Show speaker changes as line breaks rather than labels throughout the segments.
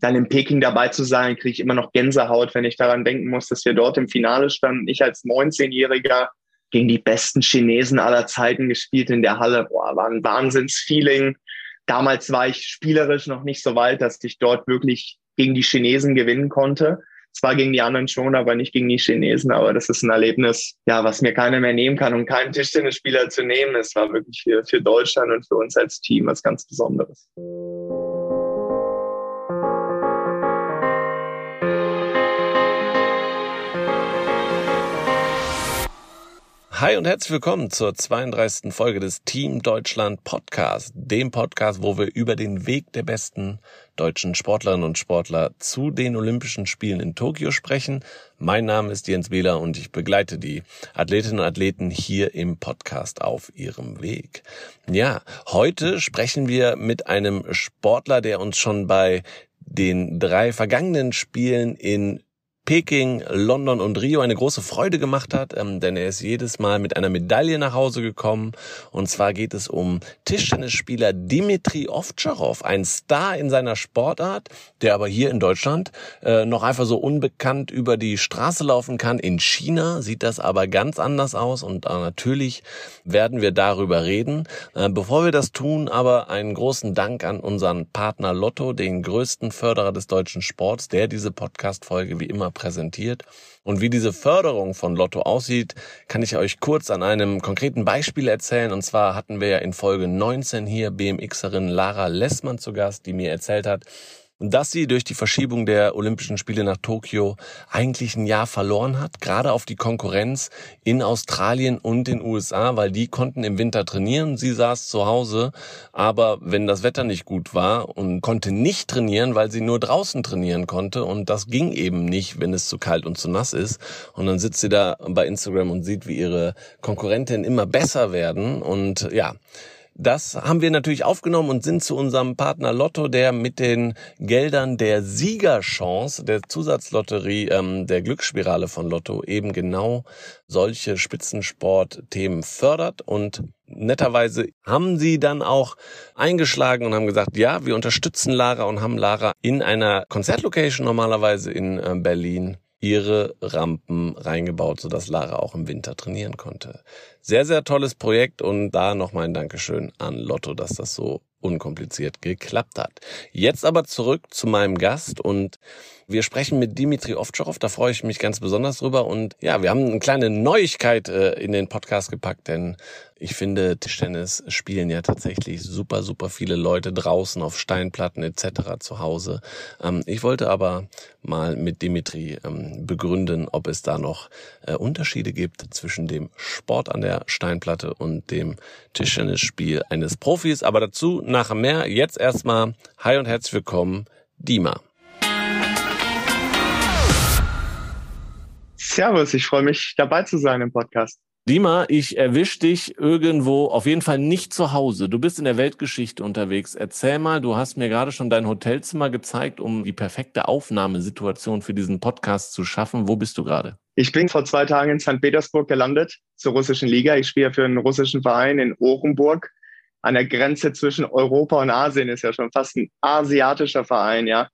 dann in Peking dabei zu sein, kriege ich immer noch Gänsehaut, wenn ich daran denken muss, dass wir dort im Finale standen. Ich als 19-Jähriger gegen die besten Chinesen aller Zeiten gespielt in der Halle. Boah, war ein Wahnsinnsfeeling. Damals war ich spielerisch noch nicht so weit, dass ich dort wirklich gegen die Chinesen gewinnen konnte. Zwar gegen die anderen schon, aber nicht gegen die Chinesen. Aber das ist ein Erlebnis, ja, was mir keiner mehr nehmen kann und keinen Tischtennisspieler zu nehmen. Es war wirklich für, für Deutschland und für uns als Team was ganz Besonderes.
Hi und herzlich willkommen zur 32. Folge des Team Deutschland Podcast, dem Podcast, wo wir über den Weg der besten deutschen Sportlerinnen und Sportler zu den Olympischen Spielen in Tokio sprechen. Mein Name ist Jens Wähler und ich begleite die Athletinnen und Athleten hier im Podcast auf ihrem Weg. Ja, heute sprechen wir mit einem Sportler, der uns schon bei den drei vergangenen Spielen in Peking, London und Rio eine große Freude gemacht hat, ähm, denn er ist jedes Mal mit einer Medaille nach Hause gekommen. Und zwar geht es um Tischtennisspieler Dimitri Ovtcharov, ein Star in seiner Sportart, der aber hier in Deutschland äh, noch einfach so unbekannt über die Straße laufen kann. In China sieht das aber ganz anders aus und äh, natürlich werden wir darüber reden. Äh, bevor wir das tun, aber einen großen Dank an unseren Partner Lotto, den größten Förderer des deutschen Sports, der diese Podcast-Folge wie immer präsentiert. Und wie diese Förderung von Lotto aussieht, kann ich euch kurz an einem konkreten Beispiel erzählen. Und zwar hatten wir ja in Folge 19 hier BMXerin Lara Lessmann zu Gast, die mir erzählt hat, dass sie durch die Verschiebung der Olympischen Spiele nach Tokio eigentlich ein Jahr verloren hat, gerade auf die Konkurrenz in Australien und den USA, weil die konnten im Winter trainieren. Sie saß zu Hause, aber wenn das Wetter nicht gut war und konnte nicht trainieren, weil sie nur draußen trainieren konnte und das ging eben nicht, wenn es zu kalt und zu nass ist. Und dann sitzt sie da bei Instagram und sieht, wie ihre Konkurrentinnen immer besser werden und ja, das haben wir natürlich aufgenommen und sind zu unserem Partner Lotto, der mit den Geldern der Siegerchance, der Zusatzlotterie, ähm, der Glücksspirale von Lotto eben genau solche Spitzensportthemen fördert. Und netterweise haben sie dann auch eingeschlagen und haben gesagt, ja, wir unterstützen Lara und haben Lara in einer Konzertlocation normalerweise in äh, Berlin ihre Rampen reingebaut, sodass Lara auch im Winter trainieren konnte. Sehr, sehr tolles Projekt und da nochmal ein Dankeschön an Lotto, dass das so unkompliziert geklappt hat. Jetzt aber zurück zu meinem Gast und wir sprechen mit Dimitri Ovtcharov, da freue ich mich ganz besonders drüber und ja, wir haben eine kleine Neuigkeit äh, in den Podcast gepackt, denn ich finde, Tischtennis spielen ja tatsächlich super, super viele Leute draußen auf Steinplatten etc. zu Hause. Ähm, ich wollte aber mal mit Dimitri ähm, begründen, ob es da noch äh, Unterschiede gibt zwischen dem Sport an der Steinplatte und dem Tischtennisspiel eines Profis. Aber dazu nachher mehr. Jetzt erstmal Hi und herzlich willkommen, Dima.
Servus, ich freue mich dabei zu sein im Podcast.
Dima, ich erwisch dich irgendwo, auf jeden Fall nicht zu Hause. Du bist in der Weltgeschichte unterwegs. Erzähl mal, du hast mir gerade schon dein Hotelzimmer gezeigt, um die perfekte Aufnahmesituation für diesen Podcast zu schaffen. Wo bist du gerade?
Ich bin vor zwei Tagen in St. Petersburg gelandet, zur russischen Liga. Ich spiele für einen russischen Verein in Orenburg. An der Grenze zwischen Europa und Asien ist ja schon fast ein asiatischer Verein, ja.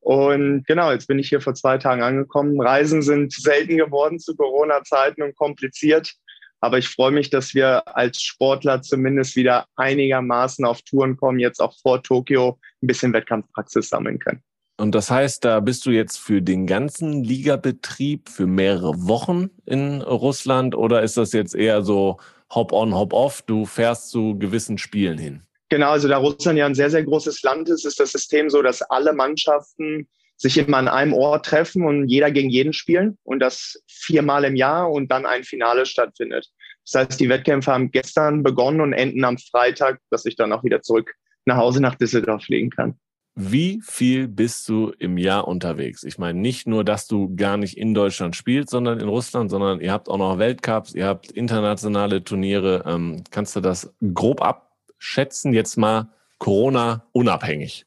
Und genau, jetzt bin ich hier vor zwei Tagen angekommen. Reisen sind selten geworden zu Corona-Zeiten und kompliziert. Aber ich freue mich, dass wir als Sportler zumindest wieder einigermaßen auf Touren kommen, jetzt auch vor Tokio ein bisschen Wettkampfpraxis sammeln können.
Und das heißt, da bist du jetzt für den ganzen Ligabetrieb für mehrere Wochen in Russland oder ist das jetzt eher so Hop-on, Hop-off? Du fährst zu gewissen Spielen hin?
Genau, also da Russland ja ein sehr, sehr großes Land ist, ist das System so, dass alle Mannschaften sich immer an einem Ort treffen und jeder gegen jeden spielen und das viermal im Jahr und dann ein Finale stattfindet. Das heißt, die Wettkämpfe haben gestern begonnen und enden am Freitag, dass ich dann auch wieder zurück nach Hause nach Düsseldorf fliegen kann.
Wie viel bist du im Jahr unterwegs? Ich meine, nicht nur, dass du gar nicht in Deutschland spielst, sondern in Russland, sondern ihr habt auch noch Weltcups, ihr habt internationale Turniere. Ähm, kannst du das grob ab schätzen, jetzt mal Corona unabhängig?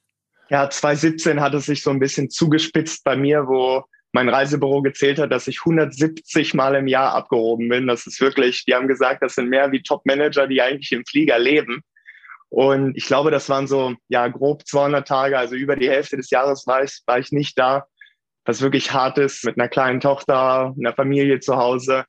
Ja, 2017 hat es sich so ein bisschen zugespitzt bei mir, wo mein Reisebüro gezählt hat, dass ich 170 Mal im Jahr abgehoben bin. Das ist wirklich, die haben gesagt, das sind mehr wie Top-Manager, die eigentlich im Flieger leben. Und ich glaube, das waren so, ja, grob 200 Tage, also über die Hälfte des Jahres war ich, war ich nicht da, was wirklich hart ist, mit einer kleinen Tochter, einer Familie zu Hause.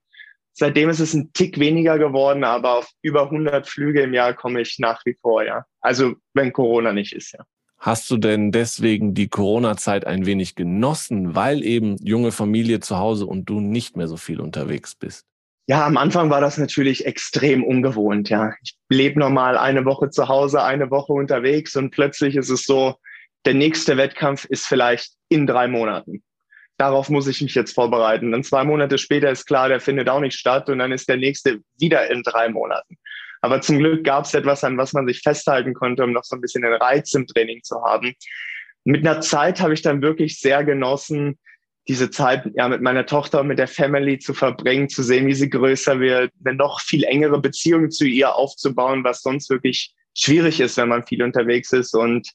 Seitdem ist es ein Tick weniger geworden, aber auf über 100 Flüge im Jahr komme ich nach wie vor, ja. Also, wenn Corona nicht ist, ja.
Hast du denn deswegen die Corona-Zeit ein wenig genossen, weil eben junge Familie zu Hause und du nicht mehr so viel unterwegs bist?
Ja, am Anfang war das natürlich extrem ungewohnt, ja. Ich lebe normal eine Woche zu Hause, eine Woche unterwegs und plötzlich ist es so, der nächste Wettkampf ist vielleicht in drei Monaten. Darauf muss ich mich jetzt vorbereiten. Dann zwei Monate später ist klar, der findet auch nicht statt und dann ist der nächste wieder in drei Monaten. Aber zum Glück gab es etwas, an was man sich festhalten konnte, um noch so ein bisschen den Reiz im Training zu haben. Mit einer Zeit habe ich dann wirklich sehr genossen, diese Zeit ja mit meiner Tochter und mit der Family zu verbringen, zu sehen, wie sie größer wird, eine noch viel engere Beziehung zu ihr aufzubauen, was sonst wirklich schwierig ist, wenn man viel unterwegs ist. Und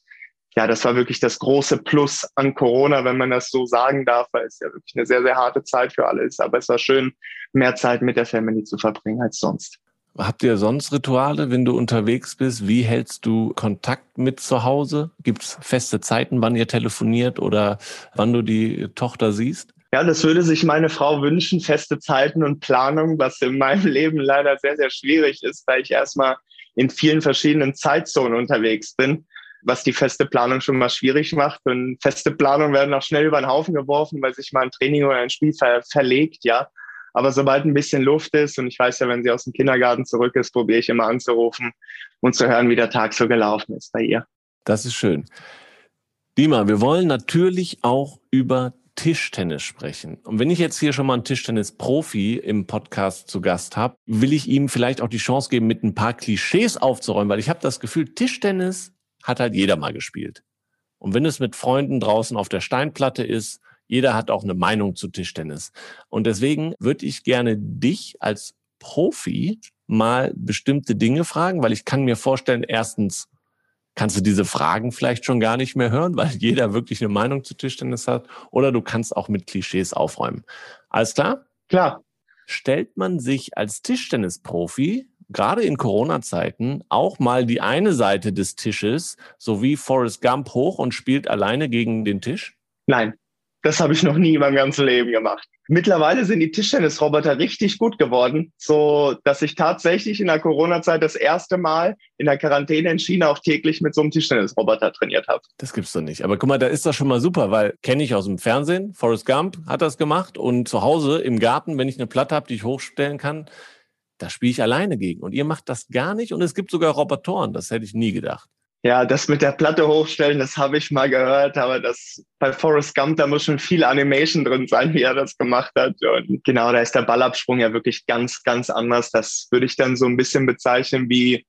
ja, das war wirklich das große Plus an Corona, wenn man das so sagen darf, weil es ja wirklich eine sehr, sehr harte Zeit für alle ist. Aber es war schön, mehr Zeit mit der Family zu verbringen als sonst.
Habt ihr sonst Rituale, wenn du unterwegs bist? Wie hältst du Kontakt mit zu Hause? Gibt es feste Zeiten, wann ihr telefoniert oder wann du die Tochter siehst?
Ja, das würde sich meine Frau wünschen, feste Zeiten und Planung, was in meinem Leben leider sehr, sehr schwierig ist, weil ich erstmal in vielen verschiedenen Zeitzonen unterwegs bin, was die feste Planung schon mal schwierig macht. Und feste Planungen werden auch schnell über den Haufen geworfen, weil sich mal ein Training oder ein Spiel ver verlegt, ja. Aber sobald ein bisschen Luft ist, und ich weiß ja, wenn sie aus dem Kindergarten zurück ist, probiere ich immer anzurufen und zu hören, wie der Tag so gelaufen ist bei ihr.
Das ist schön. Dima, wir wollen natürlich auch über Tischtennis sprechen. Und wenn ich jetzt hier schon mal einen Tischtennis-Profi im Podcast zu Gast habe, will ich ihm vielleicht auch die Chance geben, mit ein paar Klischees aufzuräumen, weil ich habe das Gefühl, Tischtennis hat halt jeder mal gespielt. Und wenn es mit Freunden draußen auf der Steinplatte ist, jeder hat auch eine Meinung zu Tischtennis. Und deswegen würde ich gerne dich als Profi mal bestimmte Dinge fragen, weil ich kann mir vorstellen, erstens, kannst du diese Fragen vielleicht schon gar nicht mehr hören, weil jeder wirklich eine Meinung zu Tischtennis hat. Oder du kannst auch mit Klischees aufräumen. Alles klar?
Klar.
Stellt man sich als Tischtennisprofi gerade in Corona-Zeiten auch mal die eine Seite des Tisches, so wie Forrest Gump, hoch und spielt alleine gegen den Tisch?
Nein. Das habe ich noch nie in meinem ganzen Leben gemacht. Mittlerweile sind die Tischtennisroboter richtig gut geworden, so dass ich tatsächlich in der Corona-Zeit das erste Mal in der Quarantäne in China auch täglich mit so einem Tischtennisroboter trainiert habe.
Das gibt's doch nicht. Aber guck mal, da ist das schon mal super, weil kenne ich aus dem Fernsehen. Forrest Gump hat das gemacht und zu Hause im Garten, wenn ich eine Platte habe, die ich hochstellen kann, da spiele ich alleine gegen. Und ihr macht das gar nicht und es gibt sogar Robotoren. Das hätte ich nie gedacht.
Ja, das mit der Platte hochstellen, das habe ich mal gehört, aber das bei Forrest Gump, da muss schon viel Animation drin sein, wie er das gemacht hat. Und genau, da ist der Ballabsprung ja wirklich ganz, ganz anders. Das würde ich dann so ein bisschen bezeichnen wie,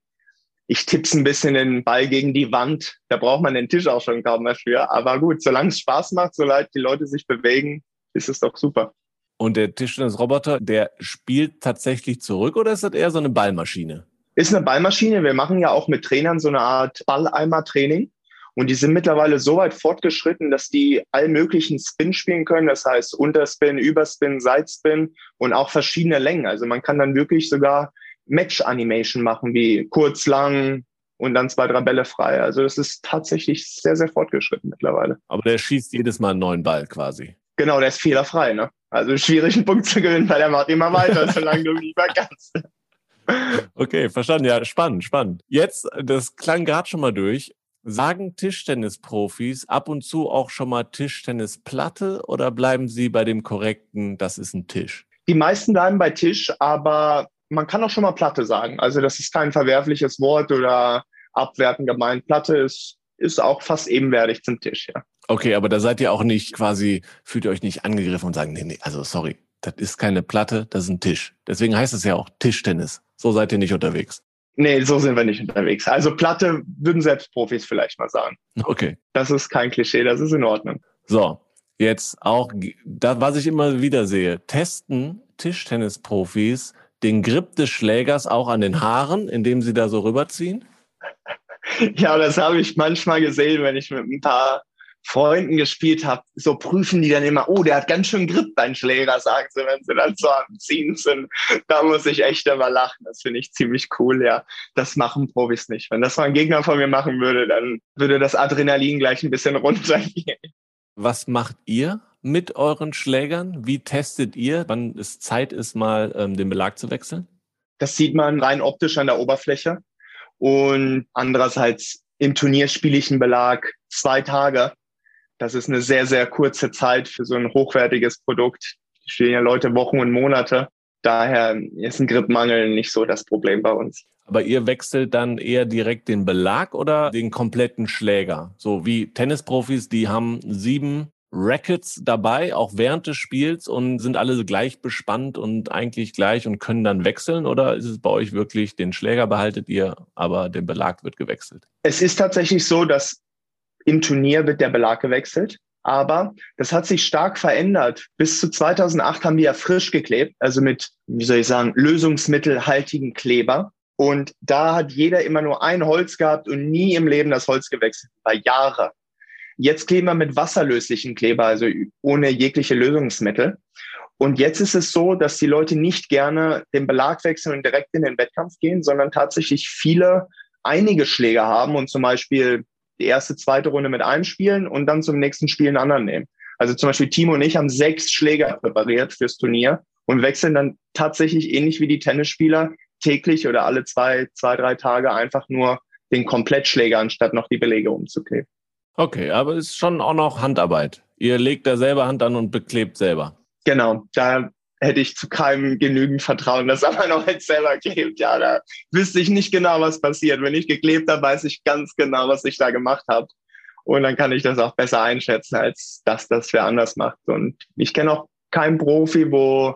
ich tipp's ein bisschen den Ball gegen die Wand. Da braucht man den Tisch auch schon kaum mehr für. Aber gut, solange es Spaß macht, solange die Leute sich bewegen, ist es doch super.
Und der Tischtennisroboter, der spielt tatsächlich zurück oder ist das eher so eine Ballmaschine?
Ist eine Ballmaschine. Wir machen ja auch mit Trainern so eine Art Balleimer-Training. Und die sind mittlerweile so weit fortgeschritten, dass die all möglichen Spin spielen können. Das heißt Unterspin, Überspin, Sidespin und auch verschiedene Längen. Also man kann dann wirklich sogar Match-Animation machen, wie kurz, lang und dann zwei, drei Bälle frei. Also das ist tatsächlich sehr, sehr fortgeschritten mittlerweile.
Aber der schießt jedes Mal einen neuen Ball quasi.
Genau, der ist fehlerfrei. Ne? Also schwierig, einen Punkt zu gewinnen, weil er macht immer weiter, solange du mehr kannst.
Okay, verstanden. Ja, spannend, spannend. Jetzt, das klang gerade schon mal durch. Sagen Tischtennisprofis ab und zu auch schon mal Tischtennisplatte oder bleiben sie bei dem korrekten, das ist ein Tisch?
Die meisten bleiben bei Tisch, aber man kann auch schon mal Platte sagen. Also das ist kein verwerfliches Wort oder abwertend gemeint. Platte ist, ist auch fast ebenwertig zum Tisch, ja.
Okay, aber da seid ihr auch nicht quasi, fühlt ihr euch nicht angegriffen und sagen, nee, nee, also sorry, das ist keine Platte, das ist ein Tisch. Deswegen heißt es ja auch Tischtennis. So seid ihr nicht unterwegs.
Nee, so sind wir nicht unterwegs. Also Platte würden selbst Profis vielleicht mal sagen.
Okay.
Das ist kein Klischee, das ist in Ordnung.
So, jetzt auch, da, was ich immer wieder sehe, testen Tischtennisprofis den Grip des Schlägers auch an den Haaren, indem sie da so rüberziehen?
Ja, das habe ich manchmal gesehen, wenn ich mit ein paar Freunden gespielt habe, so prüfen die dann immer, oh, der hat ganz schön Grip, dein Schläger, sagen sie, wenn sie dann so am Ziehen sind. Da muss ich echt immer lachen. Das finde ich ziemlich cool, ja. Das machen Profis nicht. Wenn das mal ein Gegner von mir machen würde, dann würde das Adrenalin gleich ein bisschen runtergehen.
Was macht ihr mit euren Schlägern? Wie testet ihr, wann es Zeit ist, mal ähm, den Belag zu wechseln?
Das sieht man rein optisch an der Oberfläche. Und andererseits im Turnier spiele ich einen Belag zwei Tage. Das ist eine sehr, sehr kurze Zeit für so ein hochwertiges Produkt. Die spielen ja Leute Wochen und Monate. Daher ist ein Gripmangel nicht so das Problem bei uns.
Aber ihr wechselt dann eher direkt den Belag oder den kompletten Schläger? So wie Tennisprofis, die haben sieben Rackets dabei, auch während des Spiels und sind alle gleich bespannt und eigentlich gleich und können dann wechseln? Oder ist es bei euch wirklich, den Schläger behaltet ihr, aber der Belag wird gewechselt?
Es ist tatsächlich so, dass im Turnier wird der Belag gewechselt. Aber das hat sich stark verändert. Bis zu 2008 haben wir ja frisch geklebt, also mit, wie soll ich sagen, lösungsmittelhaltigen Kleber. Und da hat jeder immer nur ein Holz gehabt und nie im Leben das Holz gewechselt, über Jahre. Jetzt kleben wir mit wasserlöslichen Kleber, also ohne jegliche Lösungsmittel. Und jetzt ist es so, dass die Leute nicht gerne den Belag wechseln und direkt in den Wettkampf gehen, sondern tatsächlich viele einige Schläge haben und zum Beispiel die erste, zweite Runde mit einem spielen und dann zum nächsten Spiel einen anderen nehmen. Also zum Beispiel Timo und ich haben sechs Schläger präpariert fürs Turnier und wechseln dann tatsächlich ähnlich wie die Tennisspieler täglich oder alle zwei, zwei, drei Tage einfach nur den Komplettschläger, anstatt noch die Belege umzukleben.
Okay, aber es ist schon auch noch Handarbeit. Ihr legt da selber Hand an und beklebt selber.
Genau, da hätte ich zu keinem genügend Vertrauen, dass er noch jetzt selber klebt. Ja, da wüsste ich nicht genau, was passiert. Wenn ich geklebt habe, weiß ich ganz genau, was ich da gemacht habe. Und dann kann ich das auch besser einschätzen, als dass das wer anders macht. Und ich kenne auch keinen Profi, wo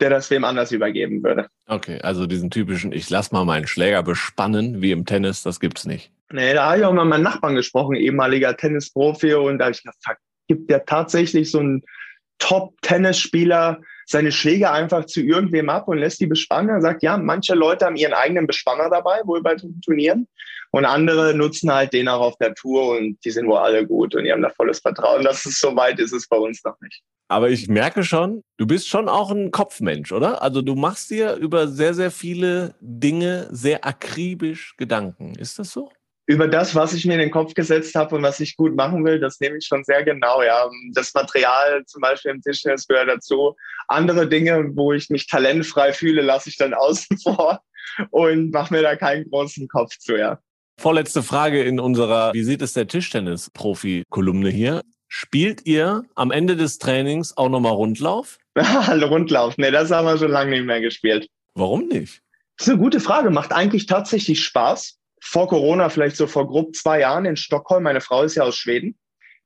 der das wem anders übergeben würde.
Okay, also diesen typischen, ich lass mal meinen Schläger bespannen, wie im Tennis, das gibt's nicht.
Nee, da habe ich auch mal mit meinem Nachbarn gesprochen, ehemaliger Tennisprofi, und da habe ich gedacht, gibt der tatsächlich so einen Top-Tennisspieler seine Schläge einfach zu irgendwem ab und lässt die bespannen? Er sagt, ja, manche Leute haben ihren eigenen Bespanner dabei, wohl bei Turnieren, und andere nutzen halt den auch auf der Tour und die sind wohl alle gut und die haben da volles Vertrauen. Das ist so weit ist es bei uns noch nicht.
Aber ich merke schon, du bist schon auch ein Kopfmensch, oder? Also du machst dir über sehr, sehr viele Dinge sehr akribisch Gedanken. Ist das so?
Über das, was ich mir in den Kopf gesetzt habe und was ich gut machen will, das nehme ich schon sehr genau. Ja, das Material zum Beispiel im Tischtennis gehört dazu. Andere Dinge, wo ich mich talentfrei fühle, lasse ich dann außen vor und mache mir da keinen großen Kopf zu. Ja.
Vorletzte Frage in unserer Wie sieht es der Tischtennis-Profi-Kolumne hier? Spielt ihr am Ende des Trainings auch nochmal Rundlauf?
Rundlauf, nee, das haben wir schon lange nicht mehr gespielt.
Warum nicht?
Das ist eine gute Frage. Macht eigentlich tatsächlich Spaß vor Corona, vielleicht so vor grob zwei Jahren in Stockholm. Meine Frau ist ja aus Schweden.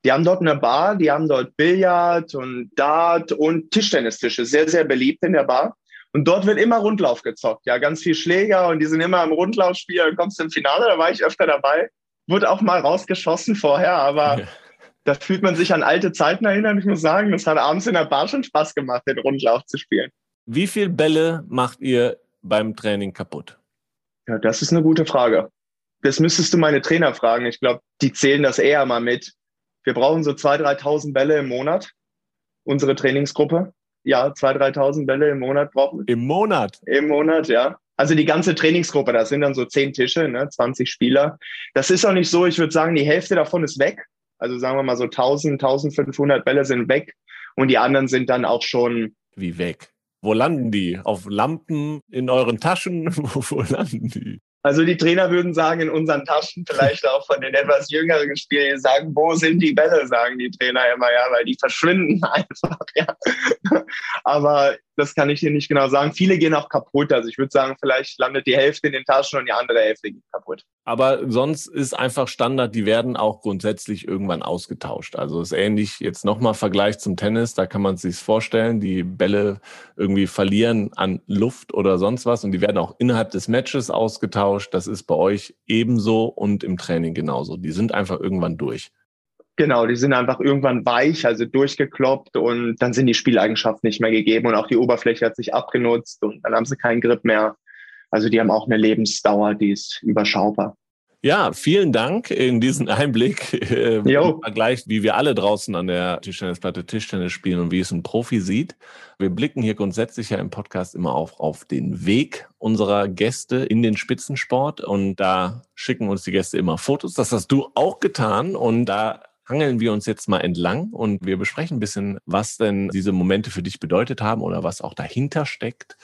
Die haben dort eine Bar, die haben dort Billard und Dart und Tischtennistische, sehr, sehr beliebt in der Bar. Und dort wird immer Rundlauf gezockt. Ja, ganz viel Schläger und die sind immer im Rundlaufspiel. Dann kommst du im Finale, da war ich öfter dabei. Wurde auch mal rausgeschossen vorher, aber ja. da fühlt man sich an alte Zeiten erinnern. Ich muss sagen, das hat abends in der Bar schon Spaß gemacht, den Rundlauf zu spielen.
Wie viel Bälle macht ihr beim Training kaputt?
Ja, das ist eine gute Frage das müsstest du meine Trainer fragen. Ich glaube, die zählen das eher mal mit. Wir brauchen so 2.000, 3.000 Bälle im Monat, unsere Trainingsgruppe. Ja, 2.000, 3.000 Bälle im Monat brauchen wir.
Im Monat?
Im Monat, ja. Also die ganze Trainingsgruppe, das sind dann so zehn Tische, ne, 20 Spieler. Das ist auch nicht so, ich würde sagen, die Hälfte davon ist weg. Also sagen wir mal so 1000, 1500 Bälle sind weg und die anderen sind dann auch schon.
Wie weg? Wo landen die? Auf Lampen in euren Taschen? Wo, wo landen die?
Also die Trainer würden sagen, in unseren Taschen, vielleicht auch von den etwas jüngeren Spielern, sagen, wo sind die Bälle, sagen die Trainer immer, ja, weil die verschwinden einfach, ja. Aber das kann ich dir nicht genau sagen. Viele gehen auch kaputt. Also ich würde sagen, vielleicht landet die Hälfte in den Taschen und die andere Hälfte geht kaputt.
Aber sonst ist einfach Standard, die werden auch grundsätzlich irgendwann ausgetauscht. Also ist ähnlich jetzt nochmal Vergleich zum Tennis, da kann man sich vorstellen, die Bälle irgendwie verlieren an Luft oder sonst was und die werden auch innerhalb des Matches ausgetauscht. Das ist bei euch ebenso und im Training genauso. Die sind einfach irgendwann durch.
Genau, die sind einfach irgendwann weich, also durchgekloppt und dann sind die Spieleigenschaften nicht mehr gegeben und auch die Oberfläche hat sich abgenutzt und dann haben sie keinen Grip mehr. Also die haben auch eine Lebensdauer, die ist überschaubar.
Ja, vielen Dank in diesen Einblick äh, im Vergleich, wie wir alle draußen an der Tischtennisplatte Tischtennis spielen und wie es ein Profi sieht. Wir blicken hier grundsätzlich ja im Podcast immer auf, auf den Weg unserer Gäste in den Spitzensport und da schicken uns die Gäste immer Fotos. Das hast du auch getan und da hangeln wir uns jetzt mal entlang und wir besprechen ein bisschen, was denn diese Momente für dich bedeutet haben oder was auch dahinter steckt.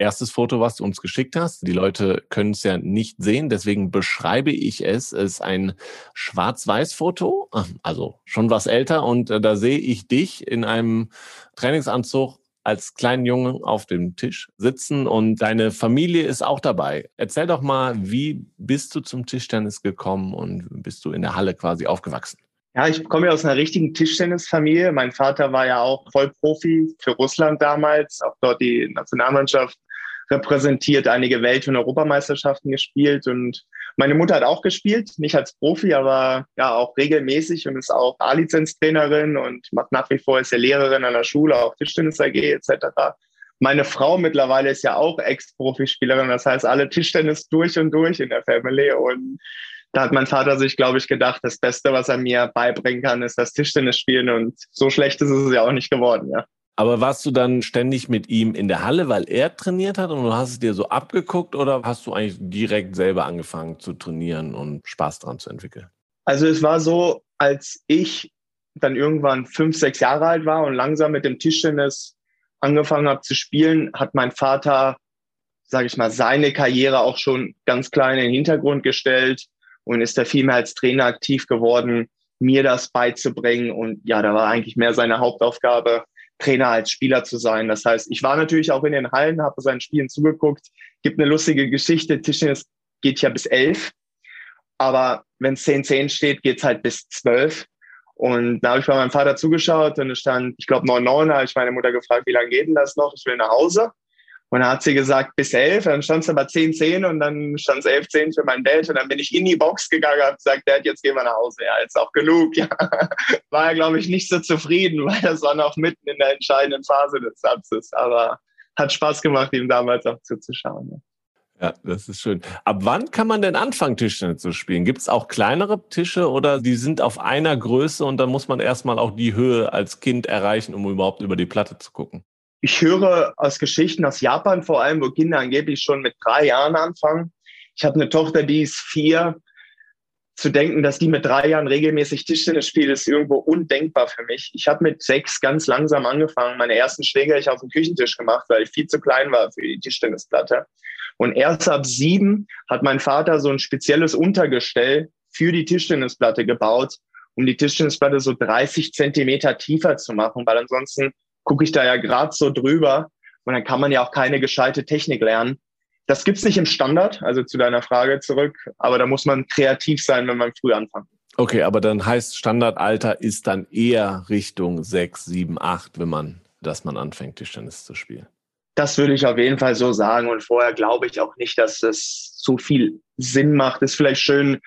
Erstes Foto, was du uns geschickt hast. Die Leute können es ja nicht sehen, deswegen beschreibe ich es. Es ist ein Schwarz-Weiß-Foto, also schon was älter und äh, da sehe ich dich in einem Trainingsanzug als kleinen Jungen auf dem Tisch sitzen und deine Familie ist auch dabei. Erzähl doch mal, wie bist du zum Tischtennis gekommen und bist du in der Halle quasi aufgewachsen?
Ja, ich komme ja aus einer richtigen Tischtennisfamilie. Mein Vater war ja auch Vollprofi für Russland damals, auch dort die Nationalmannschaft repräsentiert, einige Welt- und Europameisterschaften gespielt und meine Mutter hat auch gespielt, nicht als Profi, aber ja auch regelmäßig und ist auch A-Lizenz-Trainerin und macht nach wie vor ist ja Lehrerin an der Schule, auch Tischtennis AG etc. Meine Frau mittlerweile ist ja auch Ex-Profispielerin, das heißt alle Tischtennis durch und durch in der Family und da hat mein Vater sich, glaube ich, gedacht, das Beste, was er mir beibringen kann, ist das Tischtennis spielen und so schlecht ist es ja auch nicht geworden, ja.
Aber warst du dann ständig mit ihm in der Halle, weil er trainiert hat und du hast es dir so abgeguckt oder hast du eigentlich direkt selber angefangen zu trainieren und Spaß dran zu entwickeln?
Also es war so, als ich dann irgendwann fünf, sechs Jahre alt war und langsam mit dem Tischtennis angefangen habe zu spielen, hat mein Vater, sage ich mal, seine Karriere auch schon ganz klein in den Hintergrund gestellt und ist da viel mehr als Trainer aktiv geworden, mir das beizubringen. Und ja, da war eigentlich mehr seine Hauptaufgabe, Trainer als Spieler zu sein. Das heißt, ich war natürlich auch in den Hallen, habe seinen Spielen zugeguckt. Gibt eine lustige Geschichte. Tischtennis geht ja bis elf, aber wenn es 10-10 steht, geht's halt bis zwölf. Und da habe ich bei meinem Vater zugeschaut und es stand, ich glaube, 9-9, habe ich meine Mutter gefragt, wie lange geht denn das noch? Ich will nach Hause. Und dann hat sie gesagt, bis elf, dann stand es aber 10-10 und dann stand es 11-10 für mein Dad und dann bin ich in die Box gegangen und habe gesagt, Dad, jetzt gehen wir nach Hause. Ja, jetzt auch genug. Ja. War er, glaube ich, nicht so zufrieden, weil das war noch mitten in der entscheidenden Phase des Satzes. Aber hat Spaß gemacht, ihm damals auch zuzuschauen. Ja.
Ja, das ist schön. Ab wann kann man denn anfangen, Tischtennis zu spielen? Gibt es auch kleinere Tische oder die sind auf einer Größe und dann muss man erstmal auch die Höhe als Kind erreichen, um überhaupt über die Platte zu gucken?
Ich höre aus Geschichten aus Japan vor allem, wo Kinder angeblich schon mit drei Jahren anfangen. Ich habe eine Tochter, die ist vier. Zu denken, dass die mit drei Jahren regelmäßig Tischtennis spielt, ist irgendwo undenkbar für mich. Ich habe mit sechs ganz langsam angefangen. Meine ersten Schläge habe ich auf dem Küchentisch gemacht, weil ich viel zu klein war für die Tischtennisplatte. Und erst ab sieben hat mein Vater so ein spezielles Untergestell für die Tischtennisplatte gebaut, um die Tischtennisplatte so 30 Zentimeter tiefer zu machen, weil ansonsten gucke ich da ja gerade so drüber und dann kann man ja auch keine gescheite Technik lernen. Das gibt's nicht im Standard, also zu deiner Frage zurück, aber da muss man kreativ sein, wenn man früh anfängt.
Okay, aber dann heißt Standardalter ist dann eher Richtung 6, 7, 8, wenn man, dass man anfängt, Tischtennis zu spielen.
Das würde ich auf jeden Fall so sagen. Und vorher glaube ich auch nicht, dass das so viel Sinn macht. Es ist vielleicht schön,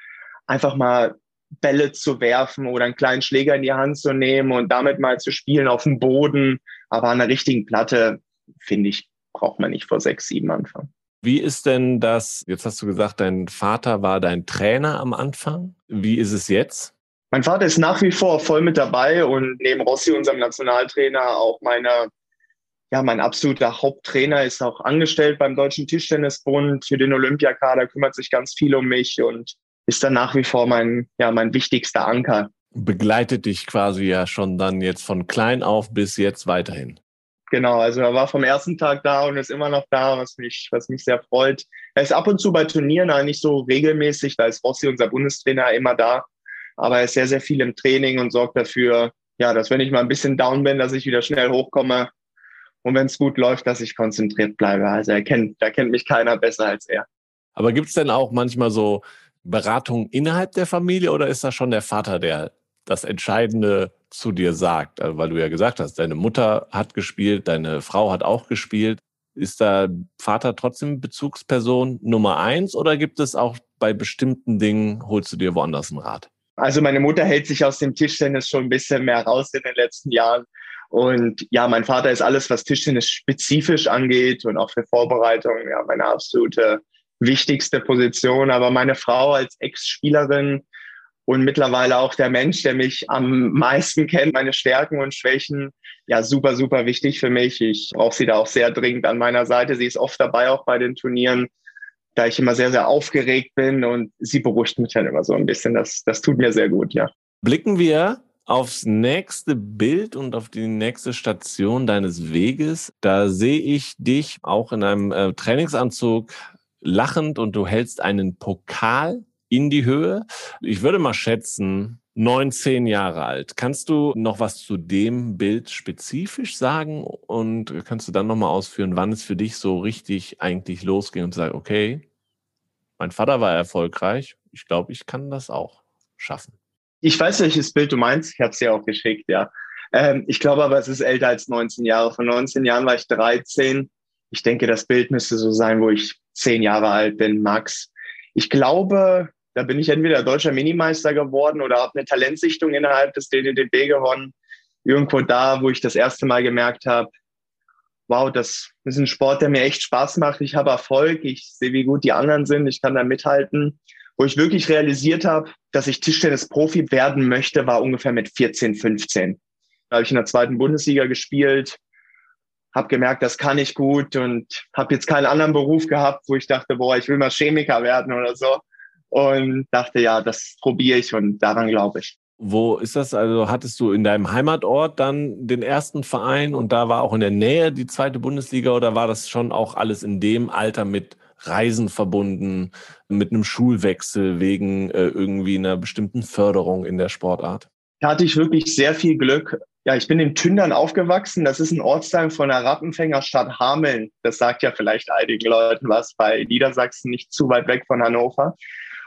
einfach mal Bälle zu werfen oder einen kleinen Schläger in die Hand zu nehmen und damit mal zu spielen auf dem Boden. Aber an der richtigen Platte, finde ich, braucht man nicht vor sechs, sieben anfangen.
Wie ist denn das, jetzt hast du gesagt, dein Vater war dein Trainer am Anfang. Wie ist es jetzt?
Mein Vater ist nach wie vor voll mit dabei und neben Rossi, unserem Nationaltrainer, auch meiner, ja, mein absoluter Haupttrainer ist auch angestellt beim Deutschen Tischtennisbund für den Olympiakader, kümmert sich ganz viel um mich und ist dann nach wie vor mein, ja, mein wichtigster Anker.
Begleitet dich quasi ja schon dann jetzt von klein auf bis jetzt weiterhin.
Genau, also er war vom ersten Tag da und ist immer noch da, was mich, was mich sehr freut. Er ist ab und zu bei Turnieren, aber nicht so regelmäßig, da ist Rossi, unser Bundestrainer, immer da. Aber er ist sehr, sehr viel im Training und sorgt dafür, ja, dass wenn ich mal ein bisschen down bin, dass ich wieder schnell hochkomme. Und wenn es gut läuft, dass ich konzentriert bleibe. Also er kennt, da kennt mich keiner besser als er.
Aber gibt es denn auch manchmal so Beratung innerhalb der Familie oder ist das schon der Vater, der das Entscheidende zu dir sagt? Also, weil du ja gesagt hast, deine Mutter hat gespielt, deine Frau hat auch gespielt. Ist da Vater trotzdem Bezugsperson Nummer eins oder gibt es auch bei bestimmten Dingen, holst du dir woanders einen Rat?
Also meine Mutter hält sich aus dem Tischtennis schon ein bisschen mehr raus in den letzten Jahren. Und ja, mein Vater ist alles, was Tischtennis spezifisch angeht und auch für Vorbereitung, ja, meine absolute wichtigste Position. Aber meine Frau als Ex-Spielerin und mittlerweile auch der Mensch, der mich am meisten kennt, meine Stärken und Schwächen, ja, super, super wichtig für mich. Ich brauche sie da auch sehr dringend an meiner Seite. Sie ist oft dabei, auch bei den Turnieren, da ich immer sehr, sehr aufgeregt bin und sie beruhigt mich dann immer so ein bisschen. Das, das tut mir sehr gut, ja.
Blicken wir aufs nächste Bild und auf die nächste Station deines Weges. Da sehe ich dich auch in einem äh, Trainingsanzug lachend und du hältst einen Pokal in die Höhe. Ich würde mal schätzen, 19 Jahre alt. Kannst du noch was zu dem Bild spezifisch sagen und kannst du dann nochmal ausführen, wann es für dich so richtig eigentlich losging und sagen, okay, mein Vater war erfolgreich, ich glaube, ich kann das auch schaffen.
Ich weiß, welches Bild du meinst. Ich habe es dir auch geschickt, ja. Ähm, ich glaube aber, es ist älter als 19 Jahre. Von 19 Jahren war ich 13. Ich denke, das Bild müsste so sein, wo ich zehn Jahre alt bin, max. Ich glaube, da bin ich entweder deutscher Minimeister geworden oder habe eine Talentsichtung innerhalb des DDDB gewonnen. Irgendwo da, wo ich das erste Mal gemerkt habe, wow, das ist ein Sport, der mir echt Spaß macht. Ich habe Erfolg, ich sehe, wie gut die anderen sind, ich kann da mithalten. Wo ich wirklich realisiert habe, dass ich Tischtennis-Profi werden möchte, war ungefähr mit 14, 15. Da habe ich in der zweiten Bundesliga gespielt, habe gemerkt, das kann ich gut und habe jetzt keinen anderen Beruf gehabt, wo ich dachte, boah, ich will mal Chemiker werden oder so. Und dachte, ja, das probiere ich und daran glaube ich.
Wo ist das? Also hattest du in deinem Heimatort dann den ersten Verein und da war auch in der Nähe die zweite Bundesliga oder war das schon auch alles in dem Alter mit Reisen verbunden, mit einem Schulwechsel wegen äh, irgendwie einer bestimmten Förderung in der Sportart?
Da hatte ich wirklich sehr viel Glück. Ja, ich bin in Tündern aufgewachsen. Das ist ein Ortsteil von der Rappenfängerstadt Hameln. Das sagt ja vielleicht einigen Leuten was, bei Niedersachsen nicht zu weit weg von Hannover.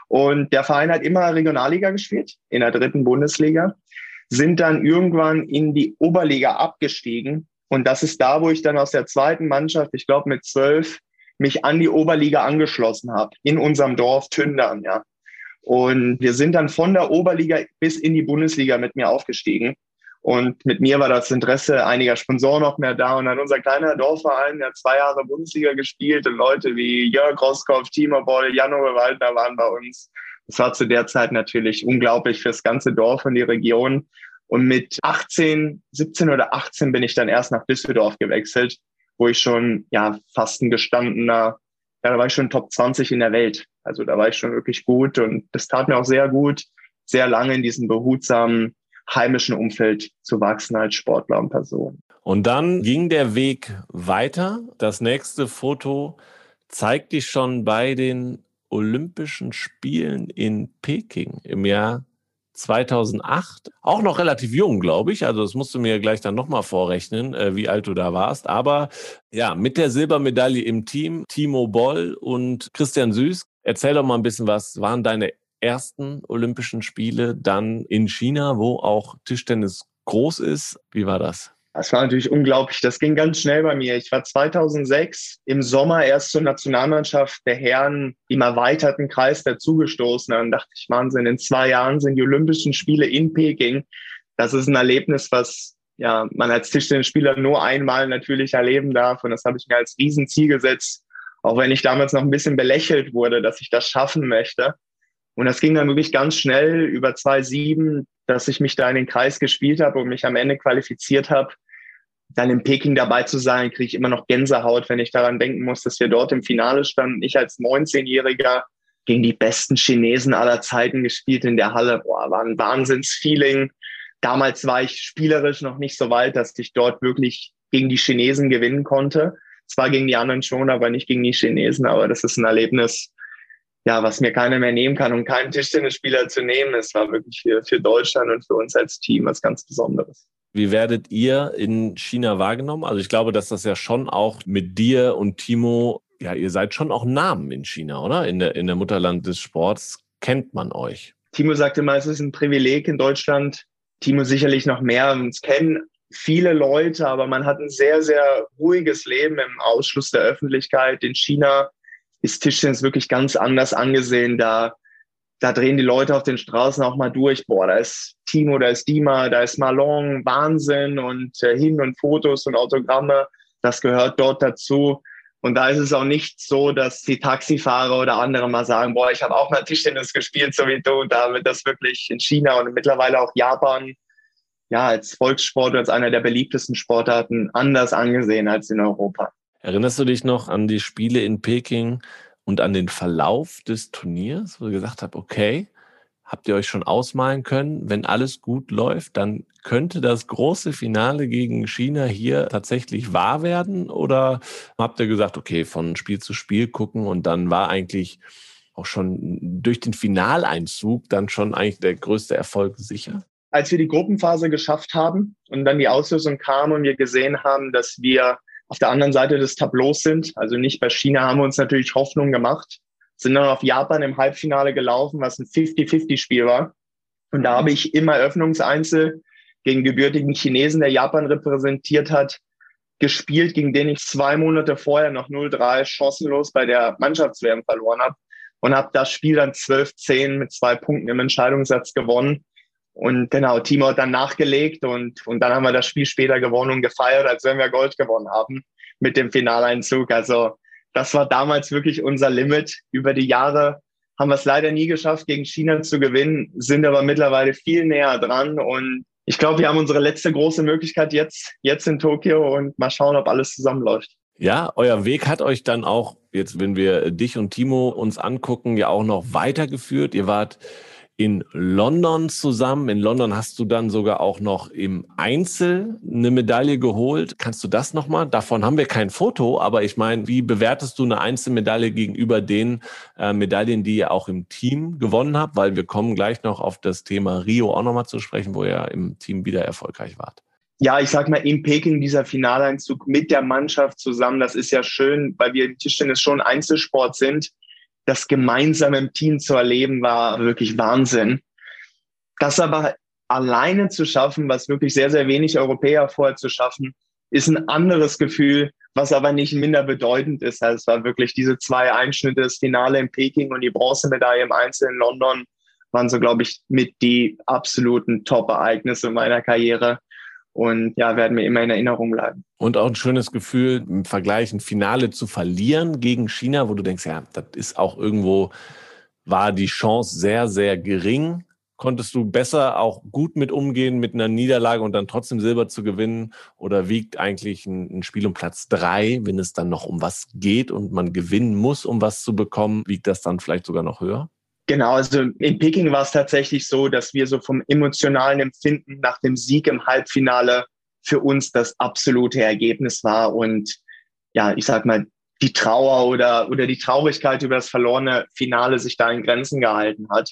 Und der Verein hat immer Regionalliga gespielt, in der dritten Bundesliga, sind dann irgendwann in die Oberliga abgestiegen. Und das ist da, wo ich dann aus der zweiten Mannschaft, ich glaube mit zwölf, mich an die Oberliga angeschlossen habe, in unserem Dorf Tündern, ja. Und wir sind dann von der Oberliga bis in die Bundesliga mit mir aufgestiegen. Und mit mir war das Interesse einiger Sponsoren noch mehr da. Und dann unser kleiner Dorfverein, der zwei Jahre Bundesliga gespielt und Leute wie Jörg Roskopf, Timo Boll, Janove Waldner waren bei uns. Das war zu der Zeit natürlich unglaublich fürs ganze Dorf und die Region. Und mit 18, 17 oder 18 bin ich dann erst nach Düsseldorf gewechselt, wo ich schon, ja, fast ein gestandener, ja, da war ich schon Top 20 in der Welt. Also da war ich schon wirklich gut und das tat mir auch sehr gut, sehr lange in diesem behutsamen, heimischen Umfeld zu wachsen als Sportler und Person.
Und dann ging der Weg weiter. Das nächste Foto zeigt dich schon bei den Olympischen Spielen in Peking im Jahr 2008. Auch noch relativ jung, glaube ich. Also das musst du mir gleich dann nochmal vorrechnen, äh, wie alt du da warst. Aber ja, mit der Silbermedaille im Team, Timo Boll und Christian Süß. Erzähl doch mal ein bisschen was. Waren deine ersten Olympischen Spiele dann in China, wo auch Tischtennis groß ist. Wie war das?
Das war natürlich unglaublich. Das ging ganz schnell bei mir. Ich war 2006 im Sommer erst zur Nationalmannschaft der Herren im erweiterten Kreis dazugestoßen. Dann dachte ich, Wahnsinn, in zwei Jahren sind die Olympischen Spiele in Peking. Das ist ein Erlebnis, was ja, man als Tischtennisspieler nur einmal natürlich erleben darf. Und das habe ich mir als Riesenziel gesetzt. Auch wenn ich damals noch ein bisschen belächelt wurde, dass ich das schaffen möchte. Und das ging dann wirklich ganz schnell über 2-7, dass ich mich da in den Kreis gespielt habe und mich am Ende qualifiziert habe. Dann in Peking dabei zu sein, kriege ich immer noch Gänsehaut, wenn ich daran denken muss, dass wir dort im Finale standen. Ich als 19-Jähriger gegen die besten Chinesen aller Zeiten gespielt in der Halle. Boah, war ein Wahnsinnsfeeling. Damals war ich spielerisch noch nicht so weit, dass ich dort wirklich gegen die Chinesen gewinnen konnte. Zwar gegen die anderen schon, aber nicht gegen die Chinesen. Aber das ist ein Erlebnis, ja, was mir keiner mehr nehmen kann und keinen Tischtennisspieler zu nehmen. Es war wirklich für, für Deutschland und für uns als Team was ganz Besonderes.
Wie werdet ihr in China wahrgenommen? Also ich glaube, dass das ja schon auch mit dir und Timo, ja, ihr seid schon auch Namen in China, oder? In der, in der Mutterland des Sports kennt man euch.
Timo sagte mal, es ist ein Privileg in Deutschland. Timo sicherlich noch mehr. Uns kennen viele Leute, aber man hat ein sehr, sehr ruhiges Leben im Ausschluss der Öffentlichkeit. In China ist Tischtennis wirklich ganz anders angesehen. Da, da drehen die Leute auf den Straßen auch mal durch. Boah, da ist Timo, da ist Dima, da ist Malong, Wahnsinn und äh, hin und Fotos und Autogramme. Das gehört dort dazu. Und da ist es auch nicht so, dass die Taxifahrer oder andere mal sagen, boah, ich habe auch mal Tischtennis gespielt, so wie du. Da wird das wirklich in China und mittlerweile auch Japan ja als Volkssport, als einer der beliebtesten Sportarten anders angesehen als in Europa.
Erinnerst du dich noch an die Spiele in Peking und an den Verlauf des Turniers, wo du gesagt hast, okay, habt ihr euch schon ausmalen können, wenn alles gut läuft, dann könnte das große Finale gegen China hier tatsächlich wahr werden? Oder habt ihr gesagt, okay, von Spiel zu Spiel gucken und dann war eigentlich auch schon durch den Finaleinzug dann schon eigentlich der größte Erfolg sicher?
Als wir die Gruppenphase geschafft haben und dann die Auslösung kam und wir gesehen haben, dass wir auf der anderen Seite des Tableaus sind, also nicht bei China, haben wir uns natürlich Hoffnung gemacht sind dann auf Japan im Halbfinale gelaufen, was ein 50-50-Spiel war. Und da habe ich im Eröffnungseinzel gegen gebürtigen Chinesen, der Japan repräsentiert hat, gespielt, gegen den ich zwei Monate vorher noch 0-3 chancenlos bei der Mannschaftswärme verloren habe und habe das Spiel dann 12-10 mit zwei Punkten im Entscheidungssatz gewonnen. Und genau, Timo hat dann nachgelegt und, und dann haben wir das Spiel später gewonnen und gefeiert, als wenn wir Gold gewonnen haben mit dem Finaleinzug. Also das war damals wirklich unser Limit. Über die Jahre haben wir es leider nie geschafft, gegen China zu gewinnen, sind aber mittlerweile viel näher dran. Und ich glaube, wir haben unsere letzte große Möglichkeit jetzt, jetzt in Tokio und mal schauen, ob alles zusammenläuft.
Ja, euer Weg hat euch dann auch, jetzt wenn wir dich und Timo uns angucken, ja auch noch weitergeführt. Ihr wart in London zusammen. In London hast du dann sogar auch noch im Einzel eine Medaille geholt. Kannst du das nochmal? Davon haben wir kein Foto, aber ich meine, wie bewertest du eine Einzelmedaille gegenüber den äh, Medaillen, die ihr auch im Team gewonnen habt? Weil wir kommen gleich noch auf das Thema Rio auch nochmal zu sprechen, wo ihr im Team wieder erfolgreich wart.
Ja, ich sag mal, in Peking dieser Finaleinzug mit der Mannschaft zusammen, das ist ja schön, weil wir Tischtennis schon Einzelsport sind das gemeinsam im Team zu erleben, war wirklich Wahnsinn. Das aber alleine zu schaffen, was wirklich sehr, sehr wenig Europäer vorher zu schaffen, ist ein anderes Gefühl, was aber nicht minder bedeutend ist. Also es war wirklich diese zwei Einschnitte, das Finale in Peking und die Bronzemedaille im Einzel in London waren so, glaube ich, mit die absoluten Top-Ereignisse meiner Karriere und ja, werden mir immer in Erinnerung bleiben.
Und auch ein schönes Gefühl, im Vergleich ein Finale zu verlieren gegen China, wo du denkst, ja, das ist auch irgendwo, war die Chance sehr, sehr gering. Konntest du besser auch gut mit umgehen mit einer Niederlage und dann trotzdem Silber zu gewinnen? Oder wiegt eigentlich ein, Spiel um Platz drei, wenn es dann noch um was geht und man gewinnen muss, um was zu bekommen, wiegt das dann vielleicht sogar noch höher?
Genau, also in Peking war es tatsächlich so, dass wir so vom emotionalen Empfinden nach dem Sieg im Halbfinale für uns das absolute Ergebnis war und ja, ich sag mal, die Trauer oder, oder die Traurigkeit über das verlorene Finale sich da in Grenzen gehalten hat.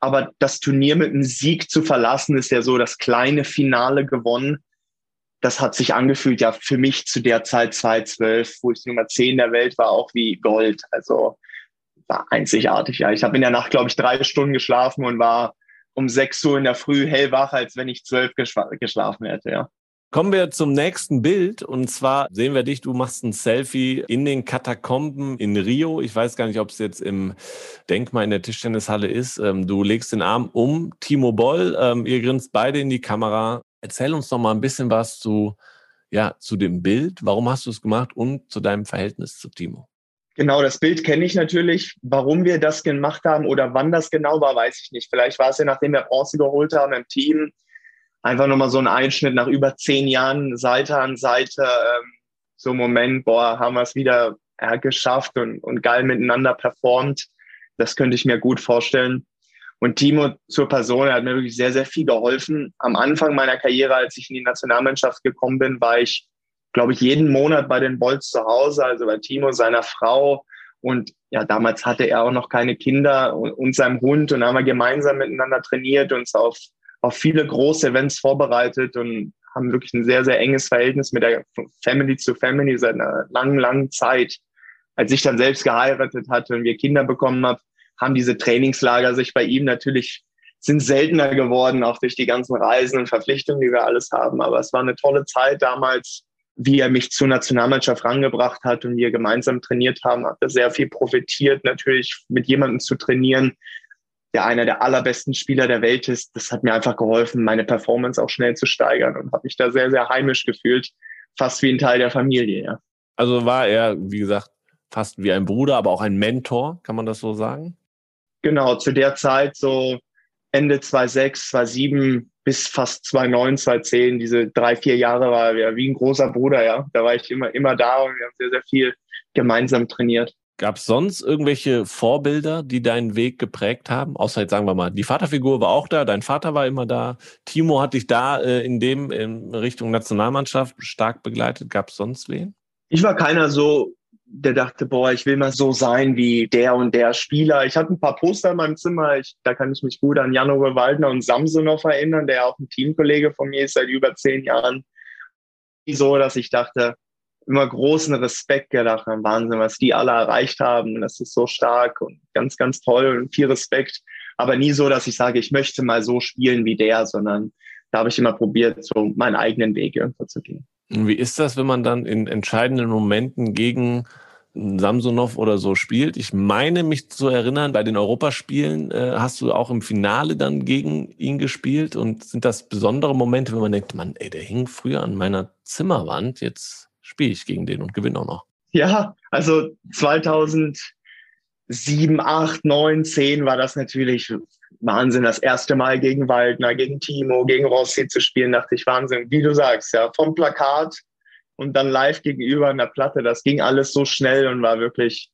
Aber das Turnier mit einem Sieg zu verlassen, ist ja so das kleine Finale gewonnen. Das hat sich angefühlt, ja, für mich zu der Zeit 2012, wo ich Nummer 10 der Welt war, auch wie Gold. Also war einzigartig. Ja, ich habe in der Nacht, glaube ich, drei Stunden geschlafen und war um sechs Uhr in der Früh hellwach, als wenn ich zwölf geschlafen hätte. Ja.
Kommen wir zum nächsten Bild. Und zwar sehen wir dich, du machst ein Selfie in den Katakomben in Rio. Ich weiß gar nicht, ob es jetzt im Denkmal in der Tischtennishalle ist. Ähm, du legst den Arm um Timo Boll. Ähm, ihr grinst beide in die Kamera. Erzähl uns doch mal ein bisschen was zu, ja, zu dem Bild. Warum hast du es gemacht und zu deinem Verhältnis zu Timo?
Genau, das Bild kenne ich natürlich. Warum wir das gemacht haben oder wann das genau war, weiß ich nicht. Vielleicht war es ja, nachdem wir Bronze geholt haben im Team, einfach nochmal so ein Einschnitt nach über zehn Jahren Seite an Seite. Ähm, so Moment, boah, haben wir es wieder ja, geschafft und, und geil miteinander performt. Das könnte ich mir gut vorstellen. Und Timo zur Person, er hat mir wirklich sehr, sehr viel geholfen. Am Anfang meiner Karriere, als ich in die Nationalmannschaft gekommen bin, war ich glaube ich, jeden Monat bei den Bolts zu Hause, also bei Timo, seiner Frau. Und ja, damals hatte er auch noch keine Kinder und, und seinem Hund. Und haben wir gemeinsam miteinander trainiert, uns auf, auf viele große Events vorbereitet und haben wirklich ein sehr, sehr enges Verhältnis mit der Family zu Family seit einer langen, langen Zeit. Als ich dann selbst geheiratet hatte und wir Kinder bekommen haben, haben diese Trainingslager sich bei ihm natürlich sind seltener geworden, auch durch die ganzen Reisen und Verpflichtungen, die wir alles haben. Aber es war eine tolle Zeit damals wie er mich zur Nationalmannschaft rangebracht hat und wir gemeinsam trainiert haben, hat er sehr viel profitiert, natürlich mit jemandem zu trainieren, der einer der allerbesten Spieler der Welt ist. Das hat mir einfach geholfen, meine Performance auch schnell zu steigern und habe mich da sehr, sehr heimisch gefühlt, fast wie ein Teil der Familie. Ja.
Also war er, wie gesagt, fast wie ein Bruder, aber auch ein Mentor, kann man das so sagen?
Genau, zu der Zeit so Ende 2006, 2007 bis fast 2009, 2010, diese drei, vier Jahre war er wie ein großer Bruder, ja. Da war ich immer, immer da und wir haben sehr, sehr viel gemeinsam trainiert.
Gab es sonst irgendwelche Vorbilder, die deinen Weg geprägt haben? Außer jetzt sagen wir mal, die Vaterfigur war auch da, dein Vater war immer da. Timo hat dich da äh, in dem in Richtung Nationalmannschaft stark begleitet. Gab es sonst wen?
Ich war keiner so der dachte, boah, ich will mal so sein wie der und der Spieler. Ich hatte ein paar Poster in meinem Zimmer. Ich, da kann ich mich gut an Janove Waldner und Samsonov erinnern, der auch ein Teamkollege von mir ist seit über zehn Jahren. So, dass ich dachte, immer großen Respekt gedacht Wahnsinn, was die alle erreicht haben. Das ist so stark und ganz, ganz toll und viel Respekt. Aber nie so, dass ich sage, ich möchte mal so spielen wie der, sondern da habe ich immer probiert, so meinen eigenen Weg irgendwo zu gehen.
Wie ist das, wenn man dann in entscheidenden Momenten gegen Samsonov oder so spielt? Ich meine mich zu erinnern, bei den Europaspielen äh, hast du auch im Finale dann gegen ihn gespielt und sind das besondere Momente, wenn man denkt, man, ey, der hing früher an meiner Zimmerwand, jetzt spiele ich gegen den und gewinne auch noch.
Ja, also 2007, 8, 9, 10 war das natürlich Wahnsinn, das erste Mal gegen Waldner, gegen Timo, gegen Rossi zu spielen, dachte ich Wahnsinn. Wie du sagst, ja, vom Plakat und dann live gegenüber an der Platte, das ging alles so schnell und war wirklich,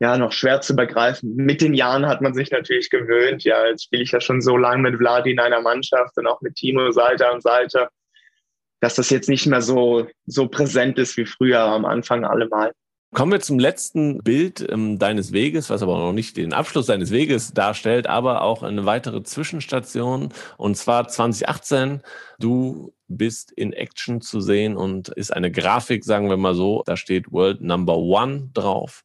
ja, noch schwer zu begreifen. Mit den Jahren hat man sich natürlich gewöhnt. Ja, jetzt spiele ich ja schon so lange mit Vladi in einer Mannschaft und auch mit Timo Seite an Seite, dass das jetzt nicht mehr so, so präsent ist wie früher am Anfang allemal.
Kommen wir zum letzten Bild ähm, deines Weges, was aber noch nicht den Abschluss deines Weges darstellt, aber auch eine weitere Zwischenstation. Und zwar 2018. Du bist in Action zu sehen und ist eine Grafik, sagen wir mal so. Da steht World Number One drauf.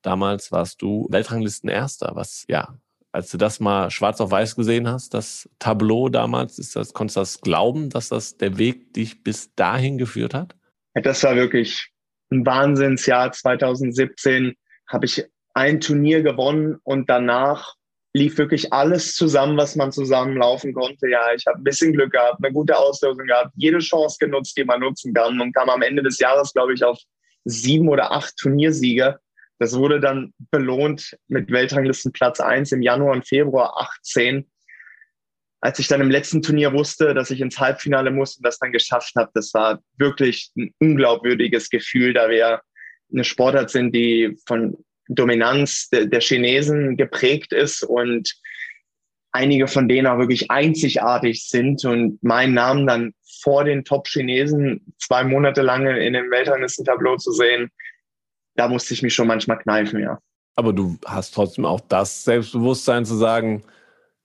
Damals warst du Weltranglisten-Erster, was ja als du das mal schwarz auf weiß gesehen hast, das Tableau damals, ist das, konntest du das glauben, dass das der Weg dich bis dahin geführt hat?
Das war wirklich ein Wahnsinnsjahr 2017 habe ich ein Turnier gewonnen und danach lief wirklich alles zusammen, was man zusammenlaufen konnte. Ja, ich habe ein bisschen Glück gehabt, eine gute Auslösung gehabt, jede Chance genutzt, die man nutzen kann und kam am Ende des Jahres, glaube ich, auf sieben oder acht Turniersiege. Das wurde dann belohnt mit Weltranglistenplatz eins im Januar und Februar 18 als ich dann im letzten Turnier wusste, dass ich ins Halbfinale muss und das dann geschafft habe, das war wirklich ein unglaubwürdiges Gefühl, da wir eine Sportart sind, die von Dominanz der, Chinesen geprägt ist und einige von denen auch wirklich einzigartig sind und meinen Namen dann vor den Top-Chinesen zwei Monate lang in dem Weltranglistentableau zu sehen, da musste ich mich schon manchmal kneifen, ja.
Aber du hast trotzdem auch das Selbstbewusstsein zu sagen,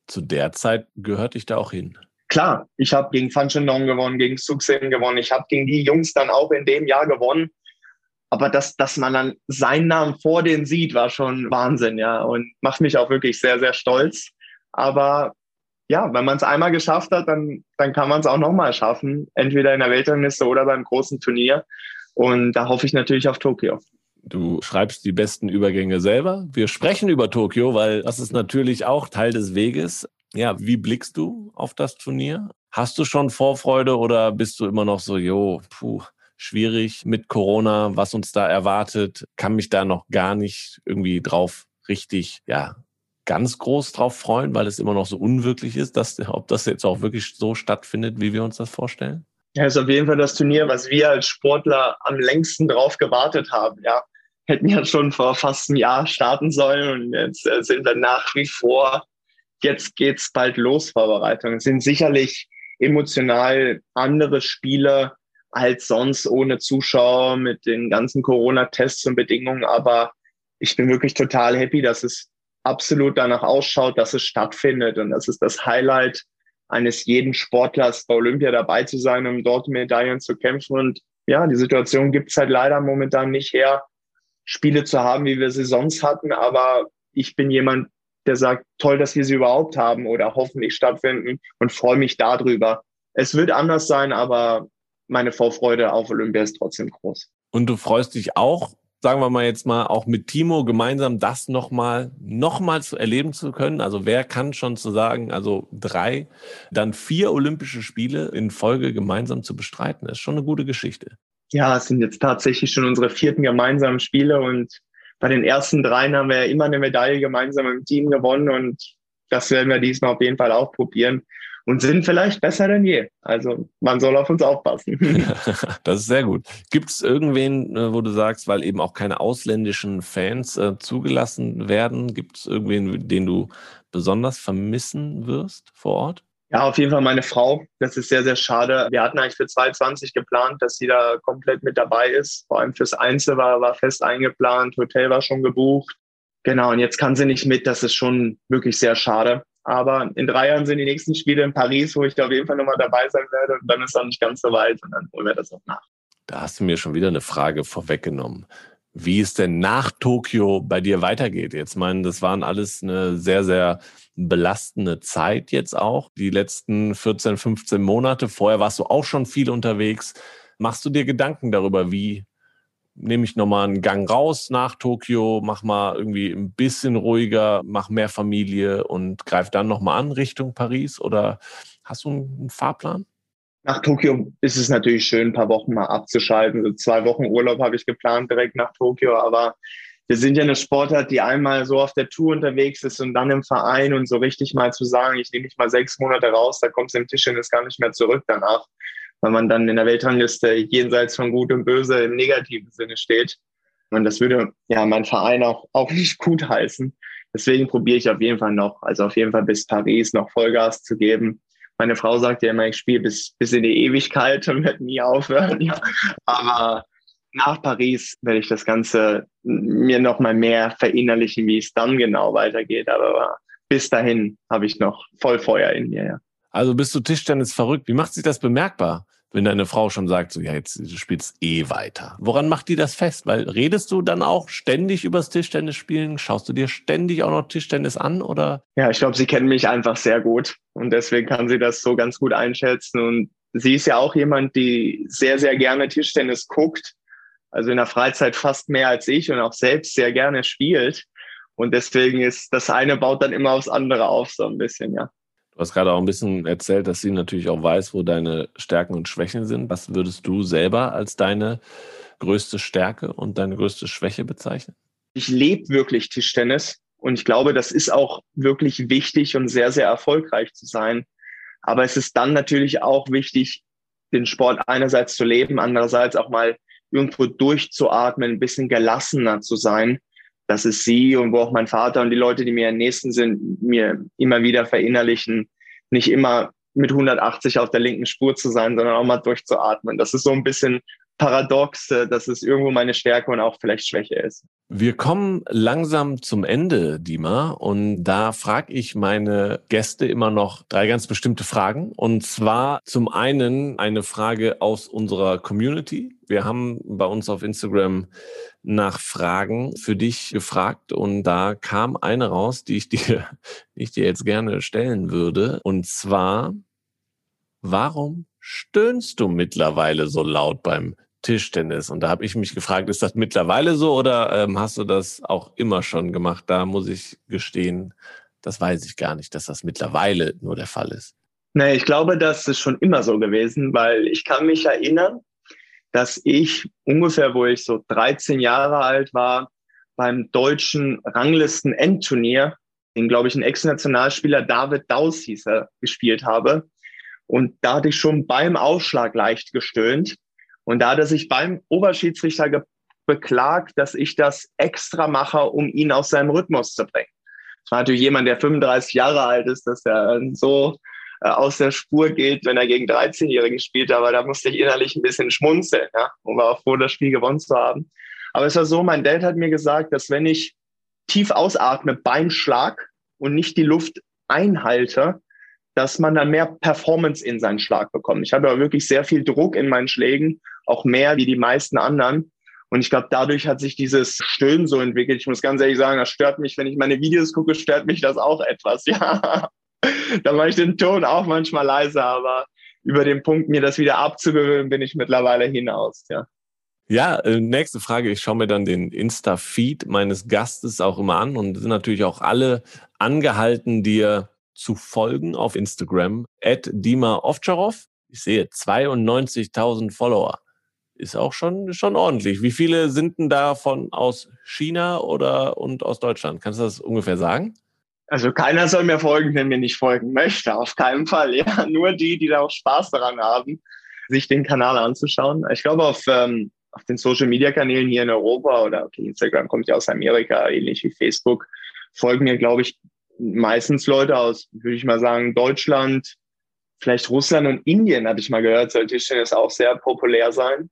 zu der Zeit gehörte ich da auch hin.
Klar, ich habe gegen Fan Shandong gewonnen, gegen Suxin gewonnen. Ich habe gegen die Jungs dann auch in dem Jahr gewonnen. Aber dass, dass man dann seinen Namen vor denen sieht, war schon Wahnsinn, ja. Und macht mich auch wirklich sehr, sehr stolz. Aber ja, wenn man es einmal geschafft hat, dann, dann kann man es auch nochmal schaffen. Entweder in der Weltrangliste oder beim großen Turnier. Und da hoffe ich natürlich auf Tokio.
Du schreibst die besten Übergänge selber. Wir sprechen über Tokio, weil das ist natürlich auch Teil des Weges. Ja, wie blickst du auf das Turnier? Hast du schon Vorfreude oder bist du immer noch so, jo, puh, schwierig mit Corona, was uns da erwartet? Kann mich da noch gar nicht irgendwie drauf richtig, ja, ganz groß drauf freuen, weil es immer noch so unwirklich ist, dass, ob das jetzt auch wirklich so stattfindet, wie wir uns das vorstellen?
Ja, ist auf jeden Fall das Turnier, was wir als Sportler am längsten drauf gewartet haben. Ja, hätten ja schon vor fast einem Jahr starten sollen und jetzt äh, sind wir nach wie vor, jetzt geht's bald los, Vorbereitungen. Es sind sicherlich emotional andere Spiele als sonst ohne Zuschauer mit den ganzen Corona-Tests und Bedingungen, aber ich bin wirklich total happy, dass es absolut danach ausschaut, dass es stattfindet und das ist das Highlight eines jeden Sportlers bei Olympia dabei zu sein, um dort Medaillen zu kämpfen. Und ja, die Situation gibt es halt leider momentan nicht her, Spiele zu haben, wie wir sie sonst hatten. Aber ich bin jemand, der sagt, toll, dass wir sie überhaupt haben oder hoffentlich stattfinden und freue mich darüber. Es wird anders sein, aber meine Vorfreude auf Olympia ist trotzdem groß.
Und du freust dich auch, sagen wir mal jetzt mal, auch mit Timo gemeinsam das nochmal, nochmal zu erleben zu können. Also wer kann schon zu sagen, also drei, dann vier Olympische Spiele in Folge gemeinsam zu bestreiten, ist schon eine gute Geschichte.
Ja, es sind jetzt tatsächlich schon unsere vierten gemeinsamen Spiele und bei den ersten dreien haben wir ja immer eine Medaille gemeinsam im Team gewonnen und das werden wir diesmal auf jeden Fall auch probieren und sind vielleicht besser denn je. Also man soll auf uns aufpassen.
das ist sehr gut. Gibt es irgendwen, äh, wo du sagst, weil eben auch keine ausländischen Fans äh, zugelassen werden, gibt es irgendwen, den du besonders vermissen wirst vor Ort?
Ja, auf jeden Fall meine Frau. Das ist sehr, sehr schade. Wir hatten eigentlich für 2020 geplant, dass sie da komplett mit dabei ist. Vor allem fürs Einzel war, war fest eingeplant, Hotel war schon gebucht. Genau, und jetzt kann sie nicht mit. Das ist schon wirklich sehr schade. Aber in drei Jahren sind die nächsten Spiele in Paris, wo ich da auf jeden Fall nochmal dabei sein werde. Und dann ist es auch nicht ganz so weit und dann holen wir das auch nach.
Da hast du mir schon wieder eine Frage vorweggenommen. Wie es denn nach Tokio bei dir weitergeht. Jetzt meinen, das waren alles eine sehr, sehr belastende Zeit jetzt auch. Die letzten 14, 15 Monate. Vorher warst du auch schon viel unterwegs. Machst du dir Gedanken darüber, wie nehme ich nochmal einen Gang raus nach Tokio, mach mal irgendwie ein bisschen ruhiger, mach mehr Familie und greif dann nochmal an Richtung Paris? Oder hast du einen Fahrplan?
Nach Tokio ist es natürlich schön, ein paar Wochen mal abzuschalten. So zwei Wochen Urlaub habe ich geplant direkt nach Tokio, aber wir sind ja eine Sportart, die einmal so auf der Tour unterwegs ist und dann im Verein und so richtig mal zu sagen, ich nehme mich mal sechs Monate raus, da kommst du im Tischtennis gar nicht mehr zurück danach weil man dann in der Weltrangliste jenseits von Gut und Böse im negativen Sinne steht. Und das würde ja mein Verein auch, auch nicht gut heißen. Deswegen probiere ich auf jeden Fall noch, also auf jeden Fall bis Paris noch Vollgas zu geben. Meine Frau sagt ja immer, ich spiele bis, bis in die Ewigkeit und werde nie aufhören. Ja. Aber nach Paris werde ich das Ganze mir noch mal mehr verinnerlichen, wie es dann genau weitergeht. Aber bis dahin habe ich noch voll Feuer in mir. Ja.
Also bist du Tischtennis verrückt? Wie macht sich das bemerkbar, wenn deine Frau schon sagt, so ja, jetzt du spielst eh weiter? Woran macht die das fest? Weil redest du dann auch ständig übers Tischtennis spielen? Schaust du dir ständig auch noch Tischtennis an oder?
Ja, ich glaube, sie kennt mich einfach sehr gut und deswegen kann sie das so ganz gut einschätzen und sie ist ja auch jemand, die sehr, sehr gerne Tischtennis guckt. Also in der Freizeit fast mehr als ich und auch selbst sehr gerne spielt. Und deswegen ist das eine baut dann immer aufs andere auf, so ein bisschen, ja.
Du hast gerade auch ein bisschen erzählt, dass sie natürlich auch weiß, wo deine Stärken und Schwächen sind. Was würdest du selber als deine größte Stärke und deine größte Schwäche bezeichnen?
Ich lebe wirklich Tischtennis und ich glaube, das ist auch wirklich wichtig und sehr, sehr erfolgreich zu sein. Aber es ist dann natürlich auch wichtig, den Sport einerseits zu leben, andererseits auch mal irgendwo durchzuatmen, ein bisschen gelassener zu sein das ist sie und wo auch mein Vater und die Leute, die mir am nächsten sind, mir immer wieder verinnerlichen, nicht immer mit 180 auf der linken Spur zu sein, sondern auch mal durchzuatmen. Das ist so ein bisschen paradox, dass es irgendwo meine Stärke und auch vielleicht Schwäche ist.
Wir kommen langsam zum Ende, Dima, und da frage ich meine Gäste immer noch drei ganz bestimmte Fragen. Und zwar zum einen eine Frage aus unserer Community. Wir haben bei uns auf Instagram nach Fragen für dich gefragt und da kam eine raus, die ich dir, die ich dir jetzt gerne stellen würde. Und zwar, warum stöhnst du mittlerweile so laut beim Tischtennis. Und da habe ich mich gefragt, ist das mittlerweile so oder ähm, hast du das auch immer schon gemacht? Da muss ich gestehen, das weiß ich gar nicht, dass das mittlerweile nur der Fall ist.
Nee, ich glaube, das ist schon immer so gewesen, weil ich kann mich erinnern, dass ich ungefähr, wo ich so 13 Jahre alt war, beim deutschen Ranglisten-Endturnier, den, glaube ich, ein Ex-Nationalspieler David Daus hieß er, gespielt habe. Und da hatte ich schon beim Ausschlag leicht gestöhnt. Und da hat er sich beim Oberschiedsrichter beklagt, dass ich das extra mache, um ihn aus seinem Rhythmus zu bringen. Das war natürlich jemand, der 35 Jahre alt ist, dass er so äh, aus der Spur geht, wenn er gegen 13-Jährige spielt. Aber da musste ich innerlich ein bisschen schmunzeln ja, war auch froh, das Spiel gewonnen zu haben. Aber es war so, mein Dad hat mir gesagt, dass wenn ich tief ausatme beim Schlag und nicht die Luft einhalte, dass man dann mehr Performance in seinen Schlag bekommt. Ich habe aber wirklich sehr viel Druck in meinen Schlägen, auch mehr wie die meisten anderen. Und ich glaube, dadurch hat sich dieses Stöhnen so entwickelt. Ich muss ganz ehrlich sagen, das stört mich, wenn ich meine Videos gucke, stört mich das auch etwas. Ja, da mache ich den Ton auch manchmal leiser, aber über den Punkt, mir das wieder abzugewöhnen, bin ich mittlerweile hinaus. Ja.
Ja, äh, nächste Frage. Ich schaue mir dann den Insta-Feed meines Gastes auch immer an und sind natürlich auch alle angehalten, dir zu folgen auf Instagram. At Dima Ovtcharov. Ich sehe 92.000 Follower. ist auch schon, schon ordentlich. Wie viele sind denn davon aus China oder und aus Deutschland? Kannst du das ungefähr sagen?
Also keiner soll mir folgen, wenn mir nicht folgen möchte. Auf keinen Fall. Ja, nur die, die da auch Spaß daran haben, sich den Kanal anzuschauen. Ich glaube, auf, ähm, auf den Social Media Kanälen hier in Europa oder okay, Instagram kommt ja aus Amerika, ähnlich wie Facebook, folgen mir, glaube ich, meistens Leute aus, würde ich mal sagen, Deutschland, vielleicht Russland und Indien, habe ich mal gehört, soll Tischtennis auch sehr populär sein.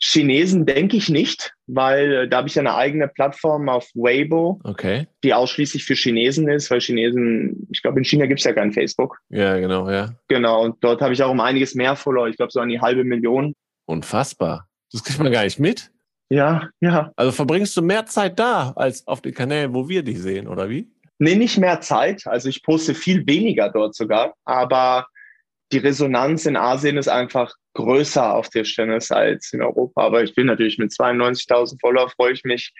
Chinesen denke ich nicht, weil äh, da habe ich eine eigene Plattform auf Weibo,
okay.
die ausschließlich für Chinesen ist, weil Chinesen, ich glaube, in China gibt es ja kein Facebook.
Ja, genau, ja.
Genau, und dort habe ich auch um einiges mehr Follower, ich glaube so an die halbe Million.
Unfassbar. Das kriegt man gar nicht mit.
Ja, ja.
Also verbringst du mehr Zeit da als auf den Kanälen, wo wir dich sehen, oder wie?
Nee, nicht mehr Zeit. Also ich poste viel weniger dort sogar, aber die Resonanz in Asien ist einfach größer auf Tischtennis als in Europa. Aber ich bin natürlich mit 92.000 Follower freue ich mich,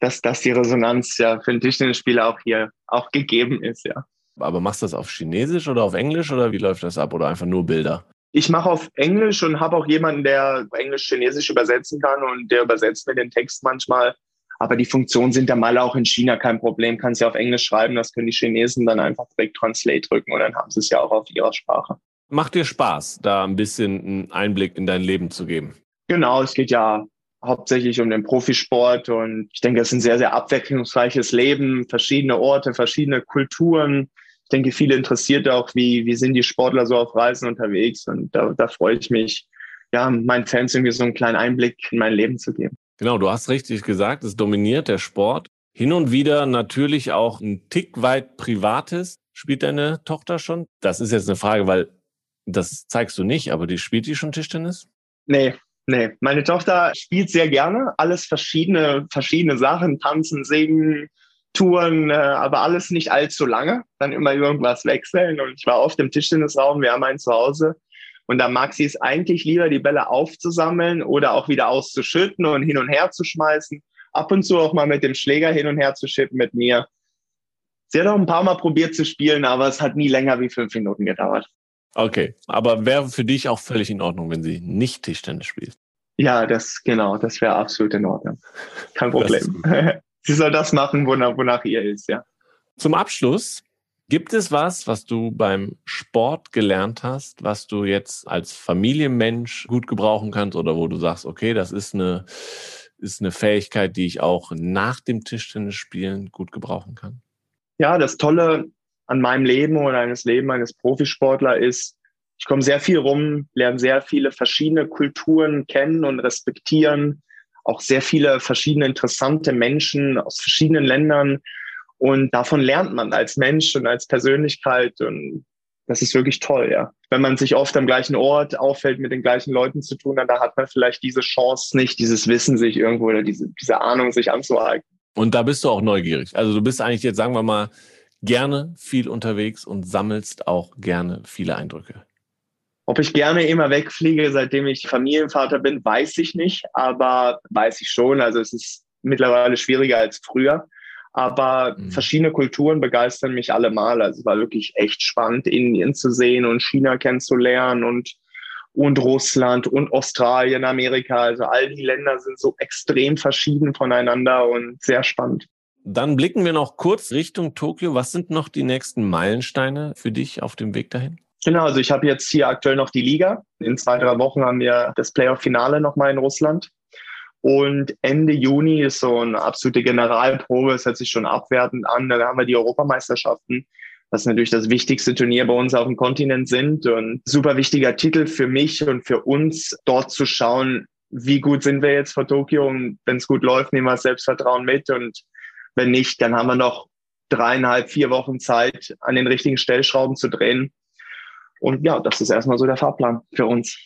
dass, dass die Resonanz ja für den Tischtennisspieler auch hier auch gegeben ist, ja.
Aber machst du das auf Chinesisch oder auf Englisch oder wie läuft das ab oder einfach nur Bilder?
Ich mache auf Englisch und habe auch jemanden, der Englisch-Chinesisch übersetzen kann und der übersetzt mir den Text manchmal. Aber die Funktionen sind ja mal auch in China kein Problem. Kannst ja auf Englisch schreiben, das können die Chinesen dann einfach direkt Translate drücken und dann haben sie es ja auch auf ihrer Sprache.
Macht dir Spaß, da ein bisschen einen Einblick in dein Leben zu geben?
Genau, es geht ja hauptsächlich um den Profisport und ich denke, es ist ein sehr, sehr abwechslungsreiches Leben, verschiedene Orte, verschiedene Kulturen. Ich denke, viele interessiert auch, wie, wie sind die Sportler so auf Reisen unterwegs und da, da freue ich mich, ja, meinen Fans irgendwie so einen kleinen Einblick in mein Leben zu geben.
Genau, du hast richtig gesagt, es dominiert der Sport. Hin und wieder natürlich auch ein Tick weit Privates. Spielt deine Tochter schon? Das ist jetzt eine Frage, weil das zeigst du nicht, aber die spielt die schon Tischtennis?
Nee, nee. Meine Tochter spielt sehr gerne. Alles verschiedene, verschiedene Sachen. Tanzen, singen, Touren, äh, aber alles nicht allzu lange. Dann immer irgendwas wechseln. Und ich war oft im Tischtennisraum. Wir haben ein Zuhause. Und da mag sie es eigentlich lieber, die Bälle aufzusammeln oder auch wieder auszuschütten und hin und her zu schmeißen. Ab und zu auch mal mit dem Schläger hin und her zu schippen mit mir. Sie hat auch ein paar Mal probiert zu spielen, aber es hat nie länger wie fünf Minuten gedauert.
Okay, aber wäre für dich auch völlig in Ordnung, wenn sie nicht Tischtennis spielt?
Ja, das genau, das wäre absolut in Ordnung. Kein Problem. sie soll das machen, wonach, wonach ihr ist, ja.
Zum Abschluss, gibt es was, was du beim Sport gelernt hast, was du jetzt als Familienmensch gut gebrauchen kannst oder wo du sagst, okay, das ist eine, ist eine Fähigkeit, die ich auch nach dem Tischtennis spielen gut gebrauchen kann?
Ja, das Tolle an meinem Leben oder eines Leben eines Profisportler ist, ich komme sehr viel rum, lerne sehr viele verschiedene Kulturen kennen und respektieren, auch sehr viele verschiedene interessante Menschen aus verschiedenen Ländern. Und davon lernt man als Mensch und als Persönlichkeit. Und das ist wirklich toll, ja. Wenn man sich oft am gleichen Ort auffällt, mit den gleichen Leuten zu tun, dann da hat man vielleicht diese Chance nicht, dieses Wissen sich irgendwo oder diese, diese Ahnung sich anzueignen.
Und da bist du auch neugierig. Also du bist eigentlich jetzt, sagen wir mal, gerne viel unterwegs und sammelst auch gerne viele Eindrücke.
Ob ich gerne immer wegfliege, seitdem ich Familienvater bin, weiß ich nicht, aber weiß ich schon. Also es ist mittlerweile schwieriger als früher. Aber mhm. verschiedene Kulturen begeistern mich allemal. Also es war wirklich echt spannend, Indien zu sehen und China kennenzulernen und, und Russland und Australien, Amerika. Also all die Länder sind so extrem verschieden voneinander und sehr spannend.
Dann blicken wir noch kurz Richtung Tokio. Was sind noch die nächsten Meilensteine für dich auf dem Weg dahin?
Genau, also ich habe jetzt hier aktuell noch die Liga. In zwei, drei Wochen haben wir das Playoff-Finale nochmal in Russland. Und Ende Juni ist so eine absolute Generalprobe. Es hört sich schon abwertend an. Da haben wir die Europameisterschaften, was natürlich das wichtigste Turnier bei uns auf dem Kontinent sind. Und super wichtiger Titel für mich und für uns, dort zu schauen, wie gut sind wir jetzt vor Tokio. Und wenn es gut läuft, nehmen wir das Selbstvertrauen mit und wenn nicht, dann haben wir noch dreieinhalb, vier Wochen Zeit, an den richtigen Stellschrauben zu drehen. Und ja, das ist erstmal so der Fahrplan für uns.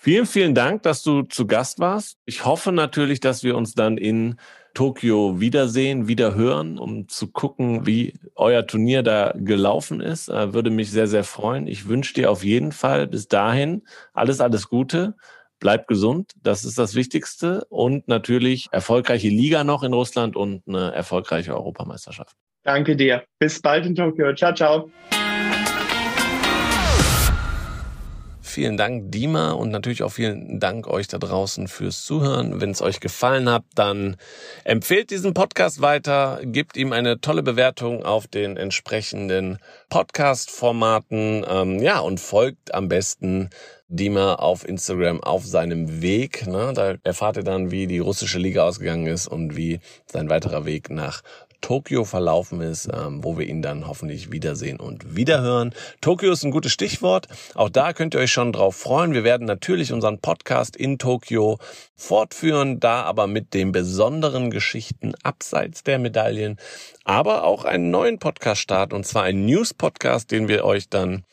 Vielen, vielen Dank, dass du zu Gast warst. Ich hoffe natürlich, dass wir uns dann in Tokio wiedersehen, wieder hören, um zu gucken, wie euer Turnier da gelaufen ist. Äh, würde mich sehr, sehr freuen. Ich wünsche dir auf jeden Fall bis dahin alles, alles Gute bleib gesund, das ist das Wichtigste. Und natürlich erfolgreiche Liga noch in Russland und eine erfolgreiche Europameisterschaft.
Danke dir. Bis bald in Tokio. Ciao, ciao.
Vielen Dank, Dima, und natürlich auch vielen Dank euch da draußen fürs Zuhören. Wenn es euch gefallen hat, dann empfehlt diesen Podcast weiter, gebt ihm eine tolle Bewertung auf den entsprechenden Podcast-Formaten, ähm, ja, und folgt am besten Dima auf Instagram auf seinem Weg. Ne? Da erfahrt ihr dann, wie die russische Liga ausgegangen ist und wie sein weiterer Weg nach Tokio verlaufen ist, ähm, wo wir ihn dann hoffentlich wiedersehen und wiederhören. Tokio ist ein gutes Stichwort. Auch da könnt ihr euch schon drauf freuen. Wir werden natürlich unseren Podcast in Tokio fortführen, da aber mit den besonderen Geschichten abseits der Medaillen, aber auch einen neuen Podcast starten und zwar einen News-Podcast, den wir euch dann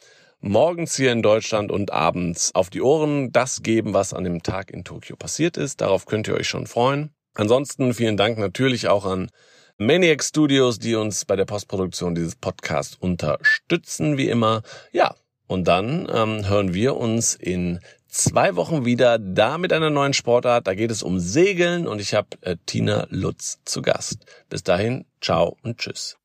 morgens hier in Deutschland und abends auf die Ohren das geben, was an dem Tag in Tokio passiert ist. Darauf könnt ihr euch schon freuen. Ansonsten vielen Dank natürlich auch an Maniac Studios, die uns bei der Postproduktion dieses Podcasts unterstützen, wie immer. Ja, und dann ähm, hören wir uns in zwei Wochen wieder, da mit einer neuen Sportart. Da geht es um Segeln und ich habe äh, Tina Lutz zu Gast. Bis dahin, ciao und tschüss.